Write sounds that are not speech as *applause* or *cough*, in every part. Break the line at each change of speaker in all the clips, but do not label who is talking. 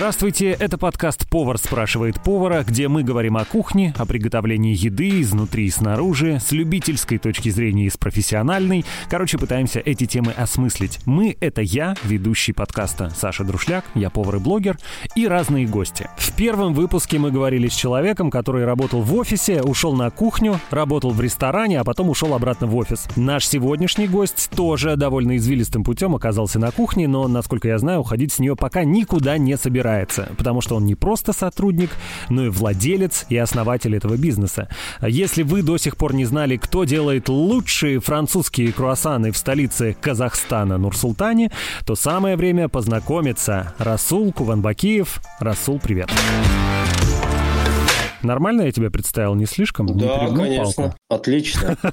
Здравствуйте, это подкаст «Повар спрашивает повара», где мы говорим о кухне, о приготовлении еды изнутри и снаружи, с любительской точки зрения и с профессиональной. Короче, пытаемся эти темы осмыслить. Мы — это я, ведущий подкаста Саша Друшляк, я повар и блогер, и разные гости. В первом выпуске мы говорили с человеком, который работал в офисе, ушел на кухню, работал в ресторане, а потом ушел обратно в офис. Наш сегодняшний гость тоже довольно извилистым путем оказался на кухне, но, насколько я знаю, уходить с нее пока никуда не собирается собирается, потому что он не просто сотрудник, но и владелец и основатель этого бизнеса. Если вы до сих пор не знали, кто делает лучшие французские круассаны в столице Казахстана Нур-Султане, то самое время познакомиться. Расул Куванбакиев. Расул, привет. Привет. Нормально я тебя представил, не слишком?
Да, не конечно. Палку? Отлично. *laughs*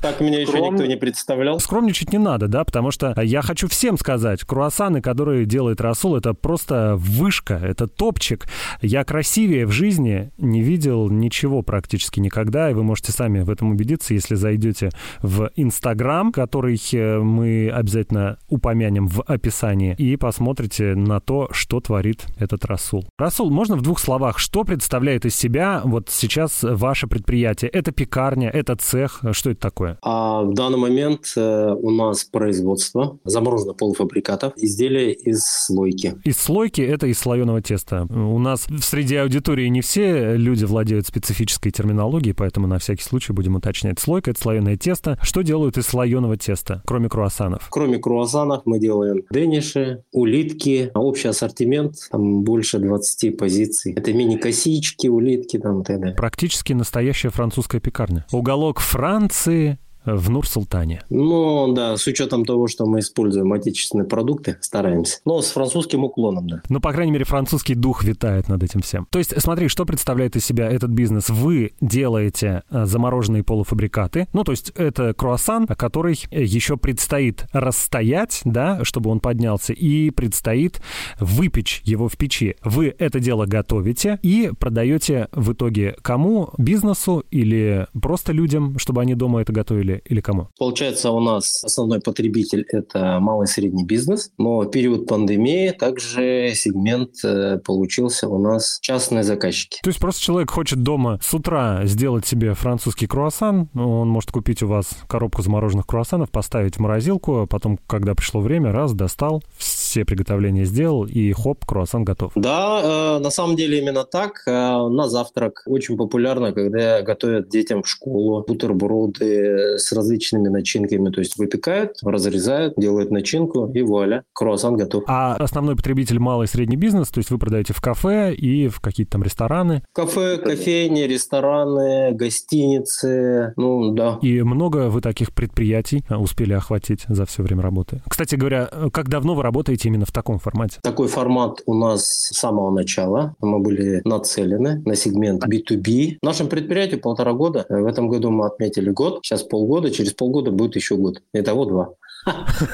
Так меня еще никто не представлял.
Скромничать не надо, да, потому что я хочу всем сказать, круассаны, которые делает Расул, это просто вышка, это топчик. Я красивее в жизни не видел ничего практически никогда, и вы можете сами в этом убедиться, если зайдете в Инстаграм, который э, мы обязательно упомянем в описании, и посмотрите на то, что творит этот Расул. Расул, можно в двух словах, что представляет из себя себя вот сейчас ваше предприятие? Это пекарня, это цех, что это такое?
А в данный момент э, у нас производство замороженных полуфабрикатов, изделия из слойки.
Из слойки это из слоеного теста. У нас в среди аудитории не все люди владеют специфической терминологией, поэтому на всякий случай будем уточнять. Слойка — это слоеное тесто. Что делают из слоеного теста, кроме круассанов?
Кроме круассанов мы делаем дениши, улитки, общий ассортимент, там больше 20 позиций. Это мини-косички, улитки, там и так далее.
Практически настоящая французская пекарня. Уголок Франции, в Нур-Султане.
Ну, да, с учетом того, что мы используем отечественные продукты, стараемся. Но с французским уклоном, да.
Ну, по крайней мере, французский дух витает над этим всем. То есть, смотри, что представляет из себя этот бизнес? Вы делаете э, замороженные полуфабрикаты, ну, то есть это круассан, который еще предстоит расстоять, да, чтобы он поднялся, и предстоит выпечь его в печи. Вы это дело готовите и продаете в итоге кому? Бизнесу или просто людям, чтобы они дома это готовили? Или, кому?
Получается, у нас основной потребитель – это малый и средний бизнес, но в период пандемии также сегмент э, получился у нас частные заказчики.
То есть просто человек хочет дома с утра сделать себе французский круассан, он может купить у вас коробку замороженных круассанов, поставить в морозилку, а потом, когда пришло время, раз, достал, все приготовления сделал, и хоп, круассан готов.
Да, э, на самом деле именно так. Э, на завтрак очень популярно, когда готовят детям в школу бутерброды с различными начинками. То есть выпекают, разрезают, делают начинку, и вуаля, круассан готов.
А основной потребитель малый и средний бизнес, то есть вы продаете в кафе и в какие-то там рестораны?
Кафе, кофейни, рестораны, гостиницы, ну да.
И много вы таких предприятий успели охватить за все время работы? Кстати говоря, как давно вы работаете именно в таком формате?
Такой формат у нас с самого начала. Мы были нацелены на сегмент B2B. Нашему предприятию полтора года. В этом году мы отметили год. Сейчас пол полгода, через полгода будет еще год. Итого два.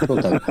Ну, так.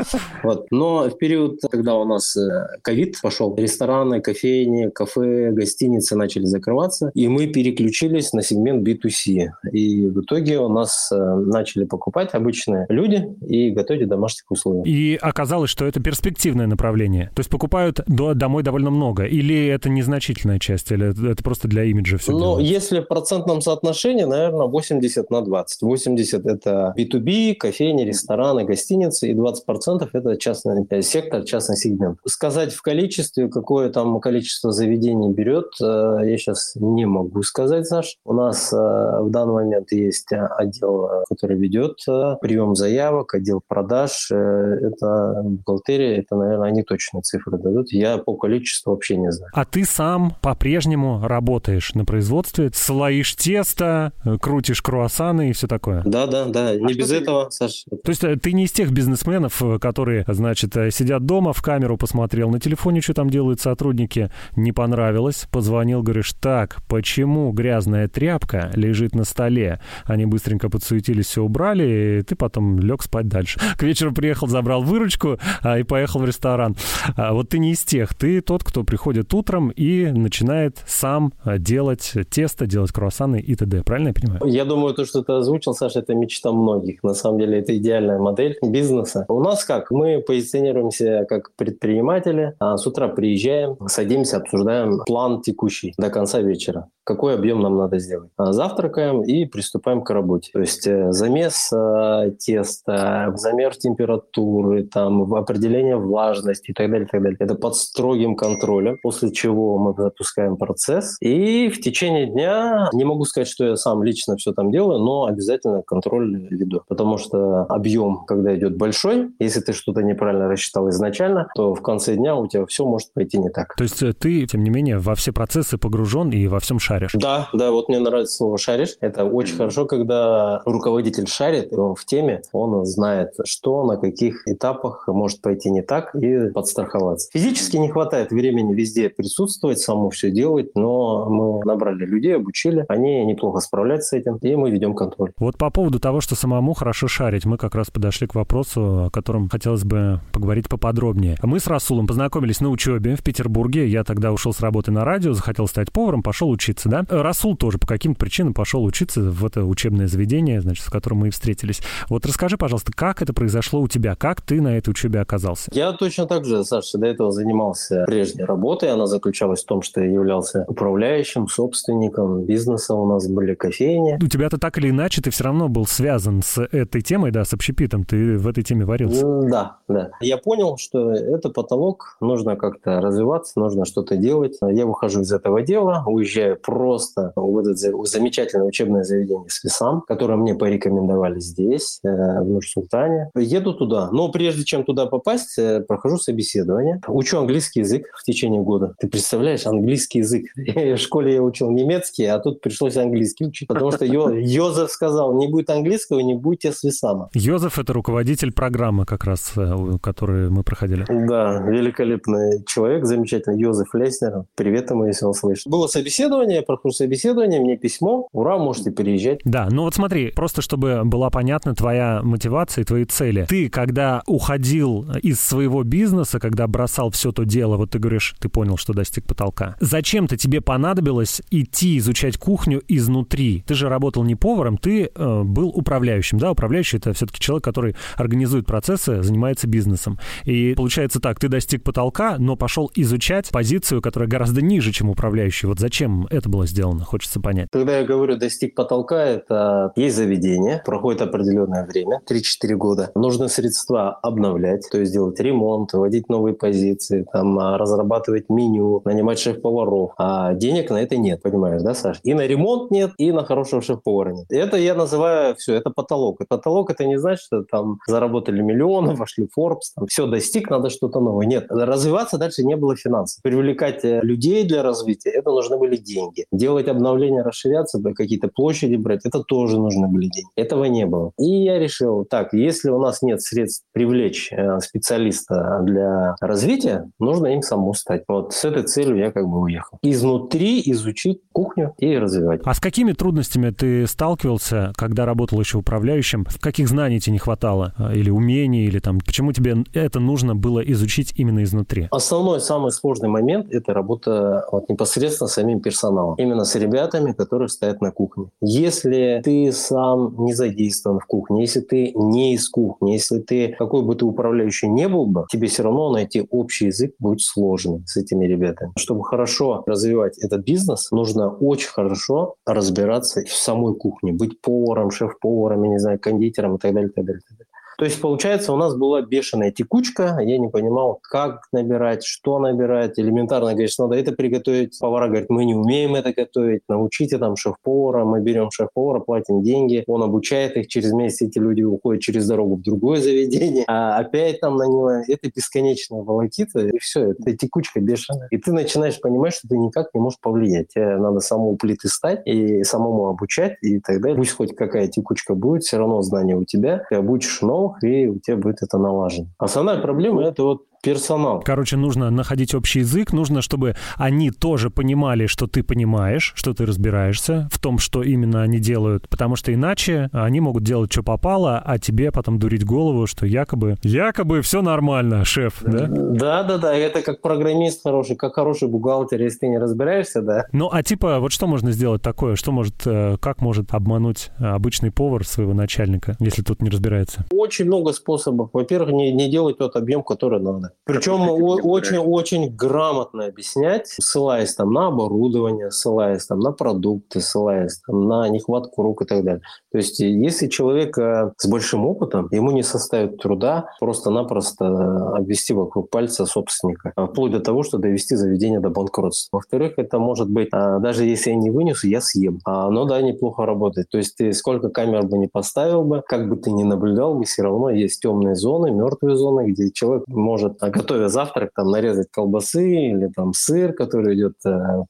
Вот. Но в период, когда у нас э, ковид пошел, рестораны, кофейни, кафе, гостиницы начали закрываться, и мы переключились на сегмент B2C. И в итоге у нас э, начали покупать обычные люди и готовить домашних условиях.
И оказалось, что это перспективное направление. То есть покупают до, домой довольно много? Или это незначительная часть? Или это просто для имиджа все
Ну, если в процентном соотношении, наверное, 80 на 20. 80 – это B2B, кофейни, рестораны, гостиницы гостиницы, и 20% это частный сектор, частный сегмент. Сказать в количестве, какое там количество заведений берет, э, я сейчас не могу сказать, Саш. У нас э, в данный момент есть отдел, который ведет э, прием заявок, отдел продаж. Это бухгалтерия, это, наверное, они точные цифры дадут. Я по количеству вообще не знаю.
А ты сам по-прежнему работаешь на производстве, слоишь тесто, крутишь круассаны и все такое?
Да, да, да. Не а без этого, ты... Саш.
То есть ты не из тех бизнесменов, э, которые, значит, э, сидят дома, в камеру посмотрел, на телефоне что там делают сотрудники, не понравилось, позвонил, говоришь, так, почему грязная тряпка лежит на столе? Они быстренько подсуетились, все убрали, и ты потом лег спать дальше. К вечеру приехал, забрал выручку а, и поехал в ресторан. А вот ты не из тех, ты тот, кто приходит утром и начинает сам а, делать тесто, делать круассаны и т.д. Правильно я понимаю?
Я думаю, то, что ты озвучил, Саша, это мечта многих. На самом деле это идеальная модель бизнеса. У нас как? Мы позиционируемся как предприниматели, а с утра приезжаем, садимся, обсуждаем план текущий до конца вечера какой объем нам надо сделать. А завтракаем и приступаем к работе. То есть э, замес э, теста, замер температуры, там, определение влажности и так далее, и так далее. Это под строгим контролем, после чего мы запускаем процесс. И в течение дня, не могу сказать, что я сам лично все там делаю, но обязательно контроль веду. Потому что объем, когда идет большой, если ты что-то неправильно рассчитал изначально, то в конце дня у тебя все может пойти не так.
То есть э, ты, тем не менее, во все процессы погружен и во всем шаришь?
Да, да, вот мне нравится слово «шаришь». Это очень хорошо, когда руководитель шарит, он в теме, он знает, что на каких этапах может пойти не так и подстраховаться. Физически не хватает времени везде присутствовать, самому все делать, но мы набрали людей, обучили, они неплохо справляются с этим, и мы ведем контроль.
Вот по поводу того, что самому хорошо шарить, мы как раз подошли к вопросу, о котором хотелось бы поговорить поподробнее. Мы с Расулом познакомились на учебе в Петербурге. Я тогда ушел с работы на радио, захотел стать поваром, пошел учиться учиться, да? Расул тоже по каким-то причинам пошел учиться в это учебное заведение, значит, с которым мы и встретились. Вот расскажи, пожалуйста, как это произошло у тебя? Как ты на этой учебе оказался?
Я точно так же, Саша, до этого занимался прежней работой. Она заключалась в том, что я являлся управляющим, собственником бизнеса. У нас были кофейни.
У тебя-то так или иначе ты все равно был связан с этой темой, да, с общепитом. Ты в этой теме варился.
Да, да. Я понял, что это потолок, нужно как-то развиваться, нужно что-то делать. Я выхожу из этого дела, уезжаю просто в это замечательное учебное заведение с ВИСАМ, которое мне порекомендовали здесь, э, в Нур-Султане. Еду туда, но прежде чем туда попасть, э, прохожу собеседование. Учу английский язык в течение года. Ты представляешь, английский язык. *laughs* В школе я учил немецкий, а тут пришлось английский учить, потому что Йозеф сказал, не будет английского, не будьте с ВИСАМа.
Йозеф — это руководитель программы как раз, э, которую мы проходили.
Да, великолепный человек, замечательный Йозеф Леснер. Привет ему, если он слышит. Было собеседование, прохожу собеседование, мне письмо, ура, можете переезжать.
Да, ну вот смотри, просто чтобы была понятна твоя мотивация и твои цели. Ты, когда уходил из своего бизнеса, когда бросал все то дело, вот ты говоришь, ты понял, что достиг потолка. Зачем-то тебе понадобилось идти изучать кухню изнутри? Ты же работал не поваром, ты э, был управляющим, да? Управляющий — это все-таки человек, который организует процессы, занимается бизнесом. И получается так, ты достиг потолка, но пошел изучать позицию, которая гораздо ниже, чем управляющий. Вот зачем это было сделано? Хочется понять.
Когда я говорю достиг потолка, это есть заведение, проходит определенное время, 3-4 года. Нужны средства обновлять, то есть делать ремонт, вводить новые позиции, там, а, разрабатывать меню, нанимать шеф-поваров. А денег на это нет, понимаешь, да, Саш? И на ремонт нет, и на хорошего шеф-повара нет. Это я называю все, это потолок. И потолок это не значит, что там заработали миллионы, вошли в Forbes, там, все, достиг, надо что-то новое. Нет, развиваться дальше не было финансов. Привлекать э, людей для развития, это нужны были деньги деньги. Делать обновления, расширяться, какие-то площади брать, это тоже нужны были деньги. Этого не было. И я решил, так, если у нас нет средств привлечь э, специалиста для развития, нужно им самому стать. Вот с этой целью я как бы уехал. Изнутри изучить кухню и развивать.
А с какими трудностями ты сталкивался, когда работал еще управляющим? В каких знаний тебе не хватало? Э, или умений? Или там, почему тебе это нужно было изучить именно изнутри?
Основной, самый сложный момент – это работа вот, непосредственно с самим персоналом Именно с ребятами, которые стоят на кухне. Если ты сам не задействован в кухне, если ты не из кухни, если ты какой бы ты управляющий не был бы, тебе все равно найти общий язык будет сложно с этими ребятами. Чтобы хорошо развивать этот бизнес, нужно очень хорошо разбираться в самой кухне, быть поваром, шеф-поваром, я не знаю, кондитером и так далее, так далее, так далее. То есть, получается, у нас была бешеная текучка, я не понимал, как набирать, что набирать. Элементарно, говоришь, надо это приготовить. Повара говорит, мы не умеем это готовить, научите там шеф-повара, мы берем шеф-повара, платим деньги, он обучает их, через месяц эти люди уходят через дорогу в другое заведение, а опять там на него это бесконечная волокита, и все, это текучка бешеная. И ты начинаешь понимать, что ты никак не можешь повлиять. Тебе надо самому плиты стать и самому обучать, и тогда пусть хоть какая текучка будет, все равно знания у тебя, ты обучишь новых, и у тебя будет это налажено. Основная проблема – это вот Персонал.
Короче, нужно находить общий язык, нужно, чтобы они тоже понимали, что ты понимаешь, что ты разбираешься в том, что именно они делают, потому что иначе они могут делать, что попало, а тебе потом дурить голову, что якобы, якобы все нормально, шеф, да?
Да, да, да, это как программист хороший, как хороший бухгалтер, если ты не разбираешься, да.
Ну, а типа, вот что можно сделать такое, что может, э, как может обмануть обычный повар своего начальника, если тут не разбирается?
Очень много способов. Во-первых, не, не делать тот объем, который надо. Причем очень-очень грамотно объяснять, ссылаясь там на оборудование, ссылаясь там на продукты, ссылаясь там на нехватку рук и так далее. То есть, если человек э, с большим опытом, ему не составит труда просто-напросто э, обвести вокруг пальца собственника, а вплоть до того, что довести заведение до банкротства. Во-вторых, это может быть, э, даже если я не вынесу, я съем. А оно, да, неплохо работает. То есть, ты сколько камер бы не поставил бы, как бы ты ни наблюдал бы, все равно есть темные зоны, мертвые зоны, где человек может, готовя завтрак, там нарезать колбасы или там сыр, который идет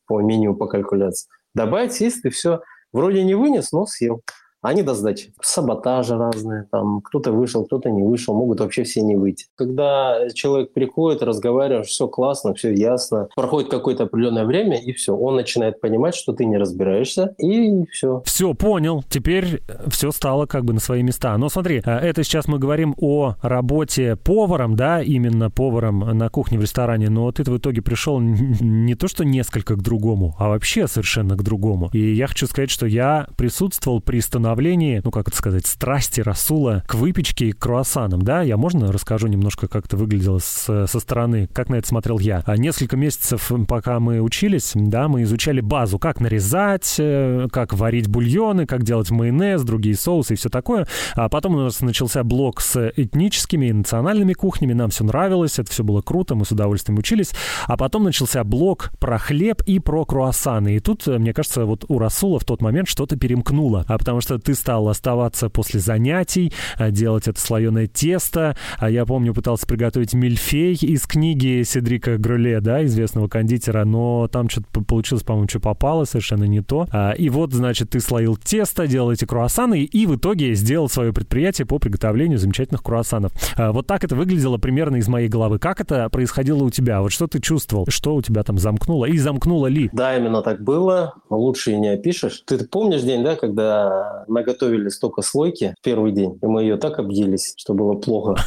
по меню по калькуляции, добавить, съесть, и все. Вроде не вынес, но съел они до сдачи. Саботажи разные, там кто-то вышел, кто-то не вышел, могут вообще все не выйти. Когда человек приходит, разговариваешь, все классно, все ясно, проходит какое-то определенное время, и все, он начинает понимать, что ты не разбираешься, и все.
Все, понял. Теперь все стало как бы на свои места. Но смотри, э, это сейчас мы говорим о работе поваром, да, именно поваром на кухне в ресторане, но ты в итоге пришел не то, что несколько к другому, а вообще совершенно к другому. И я хочу сказать, что я присутствовал при становлении становлении, ну, как это сказать, страсти Расула к выпечке и круассанам, да? Я можно расскажу немножко, как это выглядело с, со стороны, как на это смотрел я. А несколько месяцев, пока мы учились, да, мы изучали базу, как нарезать, э, как варить бульоны, как делать майонез, другие соусы и все такое. А потом у нас начался блок с этническими и национальными кухнями, нам все нравилось, это все было круто, мы с удовольствием учились. А потом начался блок про хлеб и про круассаны. И тут, мне кажется, вот у Расула в тот момент что-то перемкнуло, а потому что ты стал оставаться после занятий, а, делать это слоеное тесто. А я помню, пытался приготовить мильфей из книги Седрика Грюле, да, известного кондитера, но там что-то получилось, по-моему, что попало, совершенно не то. А, и вот, значит, ты слоил тесто, делал эти круассаны и в итоге сделал свое предприятие по приготовлению замечательных круассанов. Вот так это выглядело примерно из моей головы. Как это происходило у тебя? Вот что ты чувствовал? Что у тебя там замкнуло? И замкнуло ли?
Да, именно так было. Лучше и не опишешь. Ты помнишь день, да, когда наготовили столько слойки в первый день, и мы ее так объелись, что было плохо. *laughs*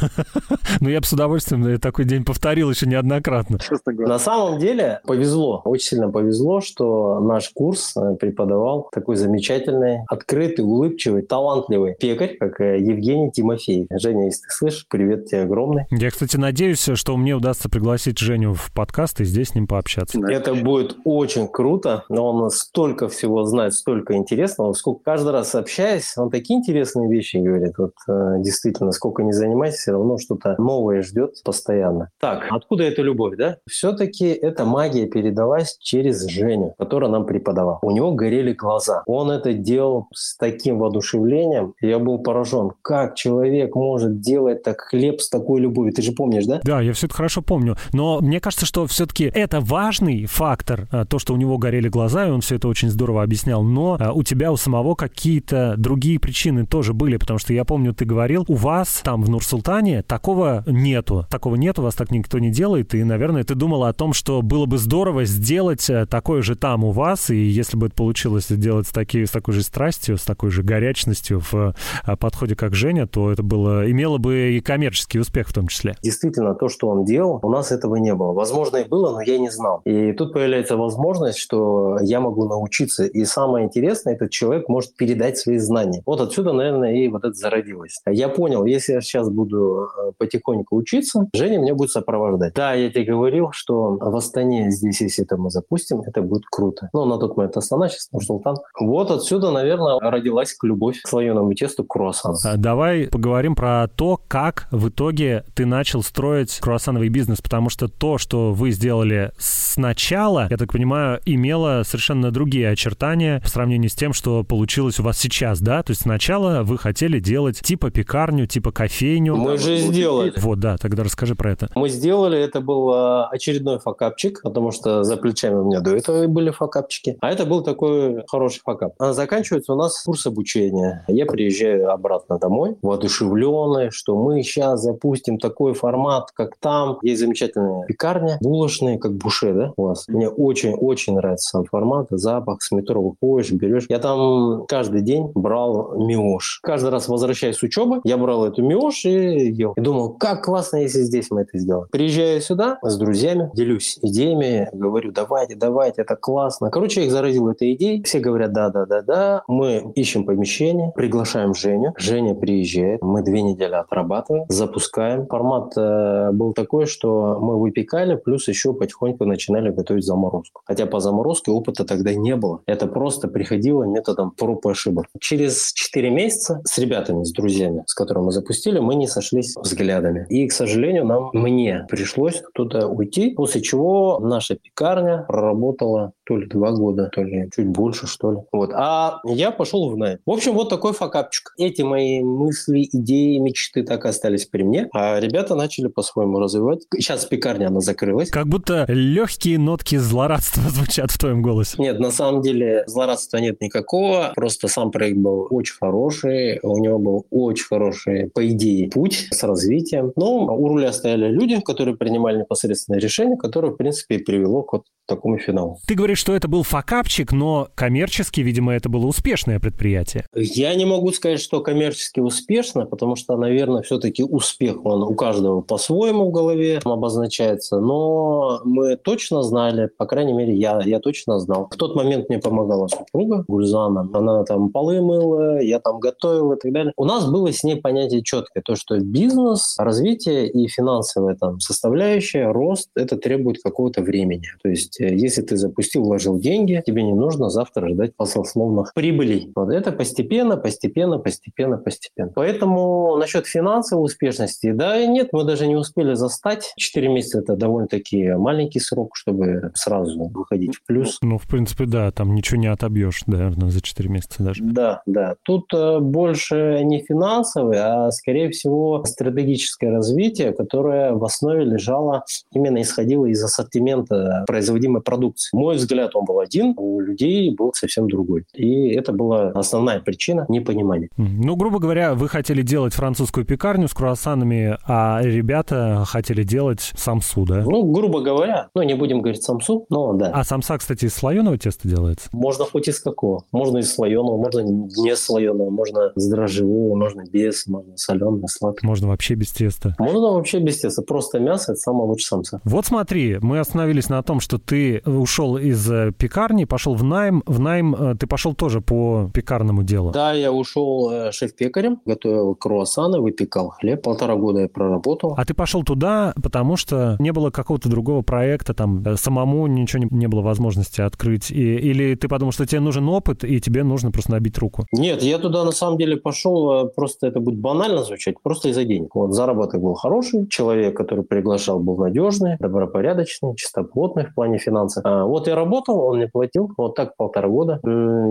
Ну, я бы с удовольствием такой день повторил еще неоднократно.
На самом деле повезло, очень сильно повезло, что наш курс э, преподавал такой замечательный, открытый, улыбчивый, талантливый пекарь, как э, Евгений Тимофеев. Женя, если ты слышишь, привет тебе огромный.
Я, кстати, надеюсь, что мне удастся пригласить Женю в подкаст и здесь с ним пообщаться.
Это будет очень круто, но он столько всего знает, столько интересного, сколько каждый раз общаясь, он такие интересные вещи говорит. Вот э, действительно, сколько не занимайся, все равно что-то новое ждет постоянно. Так, откуда эта любовь, да? Все-таки эта магия передалась через Женю, которая нам преподавал. У него горели глаза. Он это делал с таким воодушевлением. Я был поражен, как человек может делать так хлеб с такой любовью. Ты же помнишь, да?
Да, я все это хорошо помню. Но мне кажется, что все-таки это важный фактор, э, то, что у него горели глаза, и он все это очень здорово объяснял. Но э, у тебя у самого какие-то другие причины тоже были, потому что я помню, ты говорил, у вас там в Нур-Султане такого нету. Такого нету, вас так никто не делает, и, наверное, ты думала о том, что было бы здорово сделать э, такое же там у вас, и если бы это получилось сделать с, таки, с такой же страстью, с такой же горячностью в э, подходе, как Женя, то это было, имело бы и коммерческий успех в том числе.
Действительно, то, что он делал, у нас этого не было. Возможно, и было, но я не знал. И тут появляется возможность, что я могу научиться. И самое интересное, этот человек может передать свои знаний. Вот отсюда, наверное, и вот это зародилось. Я понял, если я сейчас буду э, потихоньку учиться, Женя меня будет сопровождать. Да, я тебе говорил, что в Астане здесь, если это мы запустим, это будет круто. Но на тот момент Астана, сейчас Нур-Султан. Вот отсюда, наверное, родилась любовь к слоеному тесту круассан.
А, давай поговорим про то, как в итоге ты начал строить круассановый бизнес, потому что то, что вы сделали сначала, я так понимаю, имело совершенно другие очертания по сравнению с тем, что получилось у вас сейчас сейчас, да? То есть сначала вы хотели делать типа пекарню, типа кофейню.
Мы же сделали.
Вот, да, тогда расскажи про это.
Мы сделали, это был а, очередной факапчик, потому что за плечами у меня до этого были факапчики. А это был такой хороший факап. А заканчивается у нас курс обучения. Я приезжаю обратно домой, воодушевленный, что мы сейчас запустим такой формат, как там. Есть замечательная пекарня, булочные, как буше, да, у вас. Мне очень-очень нравится сам формат, запах, с метро выходишь, берешь. Я там каждый день брал миош. Каждый раз возвращаясь с учебы, я брал эту миош и ел. И думал, как классно, если здесь мы это сделаем. Приезжаю сюда с друзьями, делюсь идеями, говорю, давайте, давайте, это классно. Короче, я их заразил этой идеей. Все говорят, да, да, да, да. Мы ищем помещение, приглашаем Женю. Женя приезжает, мы две недели отрабатываем, запускаем. Формат э, был такой, что мы выпекали, плюс еще потихоньку начинали готовить заморозку. Хотя по заморозке опыта тогда не было. Это просто приходило методом проб и ошибок. Через 4 месяца с ребятами, с друзьями, с которыми мы запустили, мы не сошлись взглядами. И, к сожалению, нам, мне пришлось туда уйти, после чего наша пекарня проработала то ли два года, то ли чуть больше, что ли. Вот. А я пошел в найм. В общем, вот такой факапчик. Эти мои мысли, идеи, мечты так и остались при мне, а ребята начали по-своему развивать. Сейчас пекарня, она закрылась.
Как будто легкие нотки злорадства *laughs* звучат в твоем голосе.
Нет, на самом деле злорадства нет никакого. Просто сам проект был очень хороший. У него был очень хороший, по идее, путь с развитием. Но у руля стояли люди, которые принимали непосредственные решения, которые, в принципе, и привело к вот такому финалу.
Ты говоришь, что это был факапчик, но коммерчески, видимо, это было успешное предприятие.
Я не могу сказать, что коммерчески успешно, потому что, наверное, все-таки успех, он у каждого по-своему в голове обозначается. Но мы точно знали, по крайней мере, я, я точно знал. В тот момент мне помогала супруга Гульзана. Она там полы мыла, я там готовил и так далее. У нас было с ней понятие четкое, то, что бизнес, развитие и финансовая там составляющая, рост, это требует какого-то времени. То есть, э, если ты запустил, вложил деньги, тебе не нужно завтра ждать баснословных прибылей. Вот это постепенно, постепенно, постепенно, постепенно. Поэтому насчет финансовой успешности, да и нет, мы даже не успели застать. Четыре месяца это довольно-таки маленький срок, чтобы сразу выходить в плюс.
Ну, в принципе, да, там ничего не отобьешь, наверное, за четыре месяца даже.
Да, да. Тут э, больше не финансовый, а, скорее всего, стратегическое развитие, которое в основе лежало, именно исходило из ассортимента производимой продукции. Мой взгляд, он был один, у людей был совсем другой. И это была основная причина непонимания.
Ну, грубо говоря, вы хотели делать французскую пекарню с круассанами, а ребята хотели делать самсу, да?
Ну, грубо говоря, ну, не будем говорить самсу, но да.
А самса, кстати, из слоеного теста делается?
Можно хоть из какого. Можно из слоеного, можно не слоеного, можно с дрожжевого, можно без, можно соленый, сладкий.
Можно вообще без теста?
Можно вообще без теста. Просто мясо – это самое лучшее самса.
Вот смотри, мы остановились на том, что ты ушел из э, пекарни, пошел в найм. В найм э, ты пошел тоже по пекарному делу.
Да, я ушел э, шеф-пекарем, готовил круассаны, выпекал хлеб. Полтора года я проработал.
А ты пошел туда, потому что не было какого-то другого проекта, там самому ничего не, не было возможности открыть? И, или ты подумал, что тебе нужен опыт, и тебе нужно просто набить руку?
Нет, я туда на самом деле пошел, просто это будет банально звучать, просто из-за денег. Вот заработок был хороший, человек, который приглашал, был надежный, добропорядочный, чистоплотный в плане финансов. А, вот я работал, он мне платил, вот так полтора года.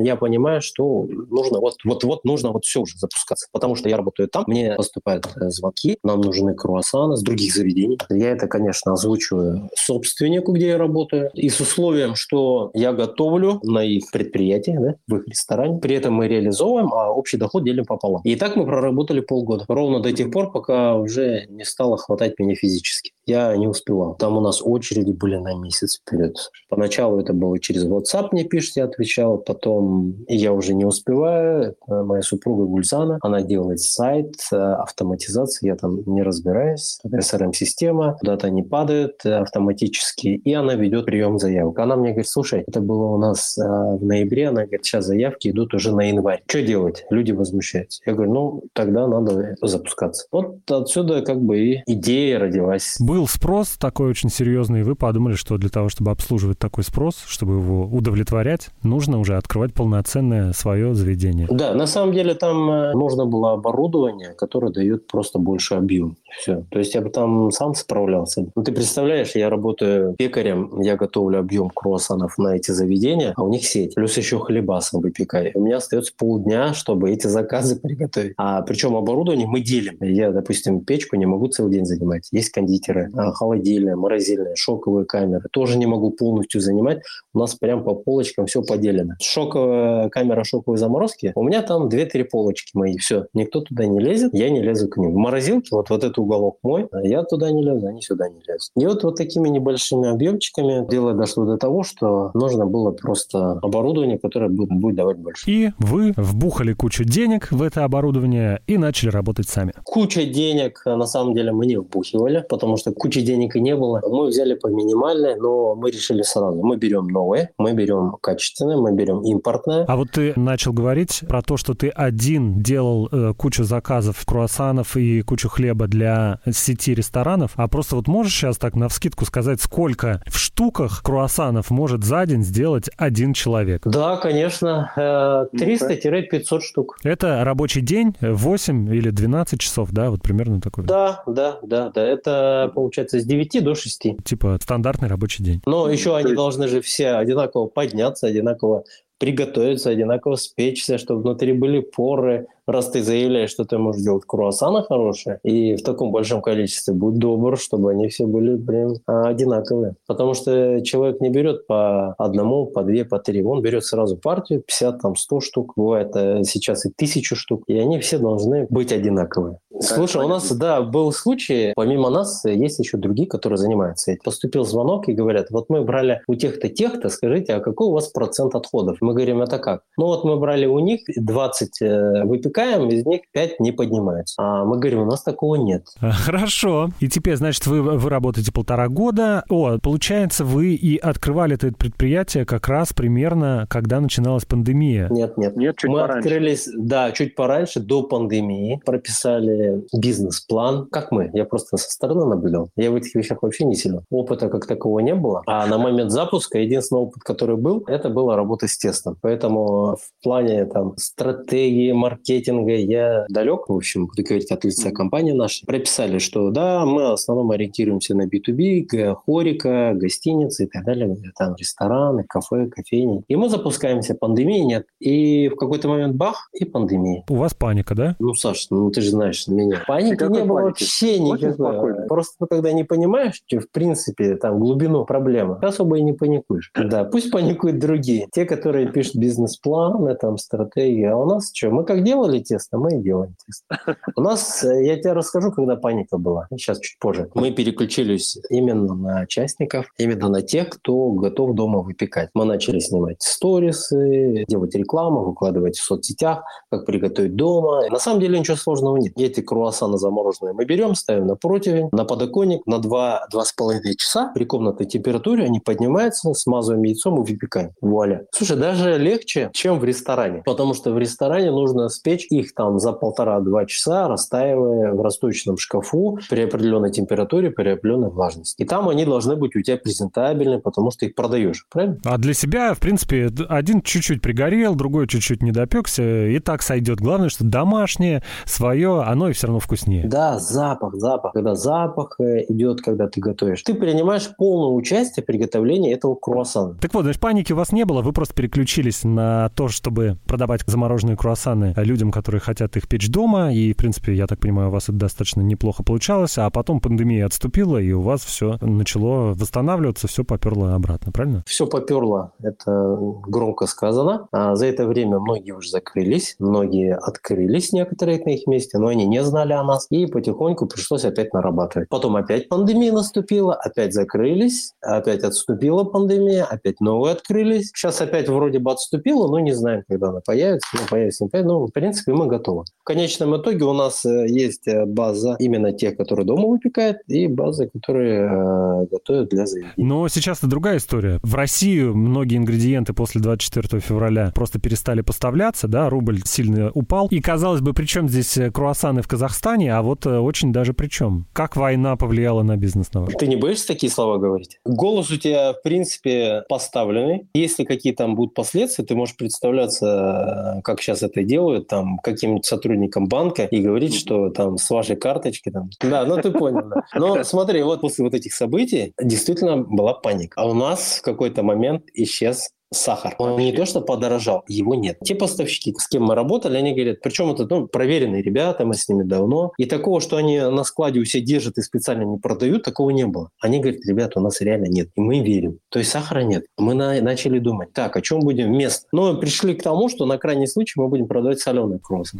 Я понимаю, что нужно вот, вот, вот нужно вот все уже запускаться, потому что я работаю там, мне поступают э, звонки, нам нужны круассаны с других заведений. Я это, конечно, озвучиваю собственнику, где я работаю, и с условием, что я готовлю на их предприятии, да, в их ресторане. При этом мы реализовываем, а общий доход делим пополам. И так мы проработали полгода. Ровно до тех пор, пока уже не стало хватать меня физически. Я не успевал. Там у нас очереди были на месяц вперед. Поначалу это было через WhatsApp мне пишет, я отвечал. Потом я уже не успеваю. Моя супруга Гульзана, она делает сайт, э, автоматизация, я там не разбираюсь. SRM-система, куда-то они падают э, автоматически, и она ведет прием заявок. Она мне говорит, слушай, это было у нас э, в ноябре, она говорит, сейчас заявки идут уже на январь. Что делать? Люди возмущаются. Я говорю, ну, тогда надо запускаться. Вот отсюда как бы и идея родилась.
Был спрос такой очень серьезный, и вы подумали, что для того, чтобы обслуживать такой спрос, спрос, чтобы его удовлетворять, нужно уже открывать полноценное свое заведение.
Да, на самом деле там э, нужно было оборудование, которое дает просто больше объем. Все. То есть я бы там сам справлялся. Ну, ты представляешь, я работаю пекарем, я готовлю объем круассанов на эти заведения, а у них сеть. Плюс еще хлебасом выпекаю. У меня остается полдня, чтобы эти заказы *laughs* приготовить. А причем оборудование мы делим. Я, допустим, печку не могу целый день занимать. Есть кондитеры, а, холодильная, морозильная, шоковые камеры. Тоже не могу полностью занимать. У нас прям по полочкам все поделено. Шоковая камера шоковой заморозки, у меня там 2-3 полочки мои. Все, никто туда не лезет, я не лезу к ним. В морозилке вот, вот этот уголок мой, а я туда не лезу, они сюда не лезут. И вот, вот такими небольшими объемчиками дело дошло до того, что нужно было просто оборудование, которое будет, будет давать больше.
И вы вбухали кучу денег в это оборудование и начали работать сами.
Куча денег, на самом деле, мы не вбухивали, потому что кучи денег и не было. Мы взяли по минимальной, но мы решили сразу. Мы берем новые, мы берем качественные, мы берем импортное.
А вот ты начал говорить про то, что ты один делал э, кучу заказов круассанов и кучу хлеба для сети ресторанов, а просто вот можешь сейчас так на вскидку сказать, сколько в штуках круассанов может за день сделать один человек?
Да, конечно, 300-500 штук.
Это рабочий день, 8 или 12 часов, да, вот примерно такой?
Да, да, да, да, это получается с 9 до 6.
Типа стандартный рабочий день.
Но еще они должны же все одинаково подняться, одинаково приготовиться, одинаково спечься, чтобы внутри были поры, раз ты заявляешь, что ты можешь делать круассаны хорошие, и в таком большом количестве, будь добр, чтобы они все были прям одинаковые. Потому что человек не берет по одному, по две, по три. Он берет сразу партию, 50, там, 100 штук, бывает э, сейчас и тысячу штук, и они все должны быть одинаковые. Слушай, у нас, да, был случай, помимо нас есть еще другие, которые занимаются этим. Поступил звонок и говорят, вот мы брали у тех-то, тех-то, скажите, а какой у вас процент отходов? Мы говорим, это как? Ну вот мы брали у них 20 э, выпекаем, из них 5 не поднимаются. А мы говорим, у нас такого нет.
Хорошо. И теперь, значит, вы, вы работаете полтора года. О, получается, вы и открывали это предприятие как раз примерно, когда начиналась пандемия.
Нет, нет. Нет, чуть мы пораньше. открылись, да, чуть пораньше, до пандемии. Прописали бизнес-план, как мы. Я просто со стороны наблюдал. Я в этих вещах вообще не силен. Опыта как такового не было. А на момент запуска единственный опыт, который был, это была работа с тестом. Поэтому в плане там стратегии, маркетинга я далек. В общем, буду говорить от лица компании нашей. Прописали, что да, мы в основном ориентируемся на B2B, хорика, гостиницы и так далее. Там рестораны, кафе, кофейни. И мы запускаемся. Пандемии нет. И в какой-то момент бах, и пандемия.
У вас паника, да?
Ну, Саш, ну ты же знаешь, меня. Паники не было паники? вообще никакой. Просто когда не понимаешь, в принципе, там глубину проблемы, ты особо и не паникуешь. Да, пусть паникуют другие. Те, которые пишут бизнес-планы, там, стратегии. А у нас что? Мы как делали тесто, мы и делаем тесто. У нас, э, я тебе расскажу, когда паника была. Сейчас чуть позже. Мы переключились именно на участников, именно на тех, кто готов дома выпекать. Мы начали снимать сторисы, делать рекламу, выкладывать в соцсетях, как приготовить дома. На самом деле ничего сложного нет. Эти круассаны замороженные мы берем, ставим на противень, на подоконник на 2-2,5 часа при комнатной температуре они поднимаются, смазываем яйцом и выпекаем. Вуаля. Слушай, даже легче, чем в ресторане. Потому что в ресторане нужно спечь их там за полтора-два часа, расстаивая в расточном шкафу при определенной температуре, при определенной влажности. И там они должны быть у тебя презентабельны, потому что их продаешь, правильно?
А для себя, в принципе, один чуть-чуть пригорел, другой чуть-чуть не допекся, и так сойдет. Главное, что домашнее, свое, оно и все равно вкуснее.
Да, запах, запах. Когда запах э, идет, когда ты готовишь. Ты принимаешь полное участие в приготовлении этого круассана.
Так вот, значит, паники у вас не было, вы просто переключились на то, чтобы продавать замороженные круассаны людям, которые хотят их печь дома, и, в принципе, я так понимаю, у вас это достаточно неплохо получалось, а потом пандемия отступила, и у вас все начало восстанавливаться, все поперло обратно, правильно?
Все поперло, это громко сказано. А за это время многие уже закрылись, многие открылись некоторые на их месте, но они не знали о нас, и потихоньку пришлось опять нарабатывать. Потом опять пандемия наступила, опять закрылись, опять отступила пандемия, опять новые открылись. Сейчас опять вроде вроде бы отступила, но не знаем, когда она появится. Ну, появится, не появится. Ну, в принципе, мы готовы. В конечном итоге у нас э, есть э, база именно тех, которые дома выпекают, и база, которые э, готовят для заведения.
Но сейчас это другая история. В Россию многие ингредиенты после 24 февраля просто перестали поставляться, да, рубль сильно упал. И, казалось бы, при чем здесь э, круассаны в Казахстане, а вот очень даже при чем? Как война повлияла на бизнес на ваш?
Ты не боишься такие слова говорить? Голос у тебя, в принципе, поставленный. Если какие там будут последствия, ты можешь представляться, как сейчас это делают, там, каким-нибудь сотрудникам банка и говорить, что там с вашей карточки там. Да, ну ты понял. Да. Но смотри, вот после вот этих событий действительно была паника. А у нас в какой-то момент исчез сахар. Он не то, что подорожал, его нет. Те поставщики, с кем мы работали, они говорят, причем это ну, проверенные ребята, мы с ними давно. И такого, что они на складе у себя держат и специально не продают, такого не было. Они говорят, ребята, у нас реально нет. И мы верим. То есть сахара нет. Мы на, начали думать, так, о чем будем вместо? Но пришли к тому, что на крайний случай мы будем продавать соленый круассан.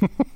*laughs*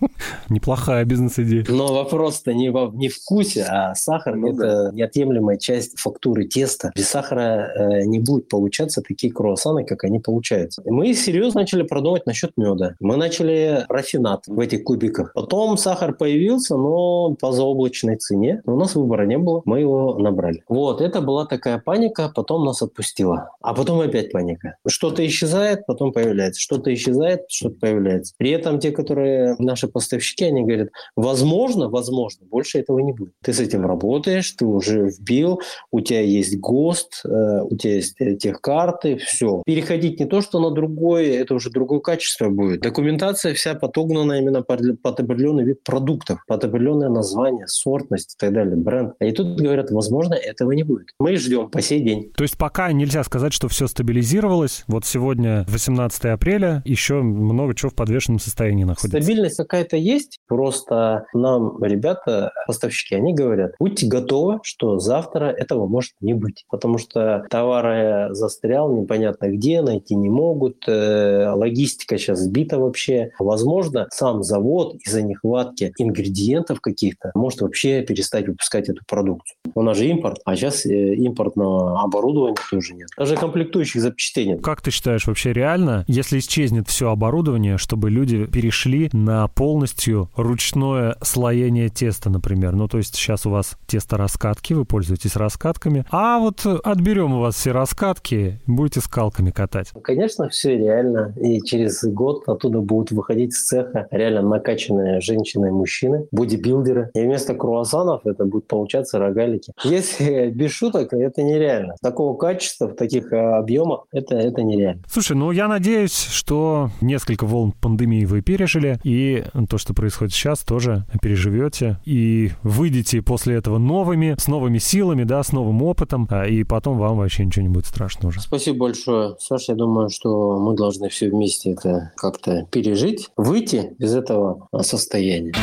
Неплохая бизнес-идея.
Но вопрос-то не, в, не в вкусе, а сахар ну, – это неотъемлемая часть фактуры теста. Без сахара э, не будет получаться такие круассаны, как они получаются. Мы серьезно начали продумывать насчет меда. Мы начали рафинат в этих кубиках. Потом сахар появился, но по заоблачной цене. У нас выбора не было, мы его набрали. Вот, это была такая паника, потом нас отпустила. А потом опять паника. Что-то исчезает, потом появляется. Что-то исчезает, что-то появляется. При этом те, которые наши поставщики, они говорят, возможно, возможно, больше этого не будет. Ты с этим работаешь, ты уже вбил, у тебя есть ГОСТ, э, у тебя есть э, техкарты, все. Переходить не то, что на другое, это уже другое качество будет. Документация вся подогнана именно под, под определенный вид продуктов, под определенное название, сортность и так далее, бренд. И тут говорят, возможно, этого не будет. Мы ждем по сей день.
То есть пока нельзя сказать, что все стабилизировалось. Вот сегодня 18 апреля, еще много чего в подвешенном состоянии находится.
Стабильность какая-то есть, просто нам ребята, поставщики, они говорят, будьте готовы, что завтра этого может не быть. Потому что товар застрял, непонятно непонятно где, найти не могут, э, логистика сейчас сбита вообще. Возможно, сам завод из-за нехватки ингредиентов каких-то может вообще перестать выпускать эту продукцию. У нас же импорт, а сейчас э, импортного оборудования тоже нет. Даже комплектующих запчастей нет.
Как ты считаешь, вообще реально, если исчезнет все оборудование, чтобы люди перешли на полностью ручное слоение теста, например? Ну, то есть сейчас у вас тесто раскатки, вы пользуетесь раскатками, а вот отберем у вас все раскатки, будете скалками катать?
Конечно, все реально. И через год оттуда будут выходить с цеха реально накачанные женщины и мужчины, бодибилдеры. И вместо круассанов это будет получаться рогалики. Если *laughs* без шуток, это нереально. Такого качества, в таких э, объемах, это, это нереально.
Слушай, ну я надеюсь, что несколько волн пандемии вы пережили, и то, что происходит сейчас, тоже переживете, и выйдете после этого новыми, с новыми силами, да, с новым опытом, а, и потом вам вообще ничего не будет страшно уже.
Спасибо большое. Саша, я думаю, что мы должны все вместе это как-то пережить, выйти из этого состояния.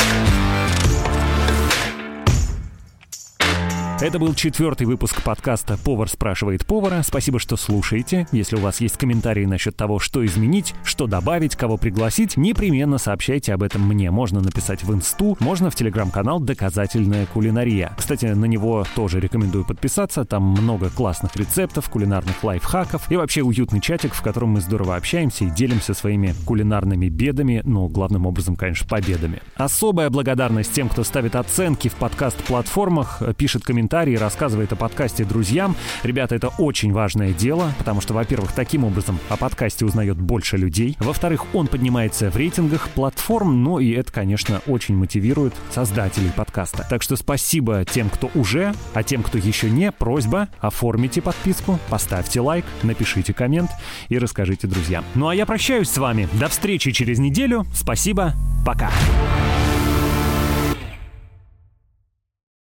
Это был четвертый выпуск подкаста «Повар спрашивает повара». Спасибо, что слушаете. Если у вас есть комментарии насчет того, что изменить, что добавить, кого пригласить, непременно сообщайте об этом мне. Можно написать в инсту, можно в телеграм-канал «Доказательная кулинария». Кстати, на него тоже рекомендую подписаться. Там много классных рецептов, кулинарных лайфхаков и вообще уютный чатик, в котором мы здорово общаемся и делимся своими кулинарными бедами, но главным образом, конечно, победами. Особая благодарность тем, кто ставит оценки в подкаст-платформах, пишет комментарии комментарии, рассказывает о подкасте друзьям. Ребята, это очень важное дело, потому что, во-первых, таким образом о подкасте узнает больше людей. Во-вторых, он поднимается в рейтингах платформ, ну и это, конечно, очень мотивирует создателей подкаста. Так что спасибо тем, кто уже, а тем, кто еще не, просьба, оформите подписку, поставьте лайк, напишите коммент и расскажите друзьям. Ну а я прощаюсь с вами. До встречи через неделю. Спасибо. Пока.